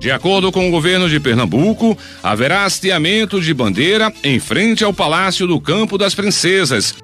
De acordo com o governo de Pernambuco, haverá hasteamento de bandeira em frente ao Palácio do Campo das Princesas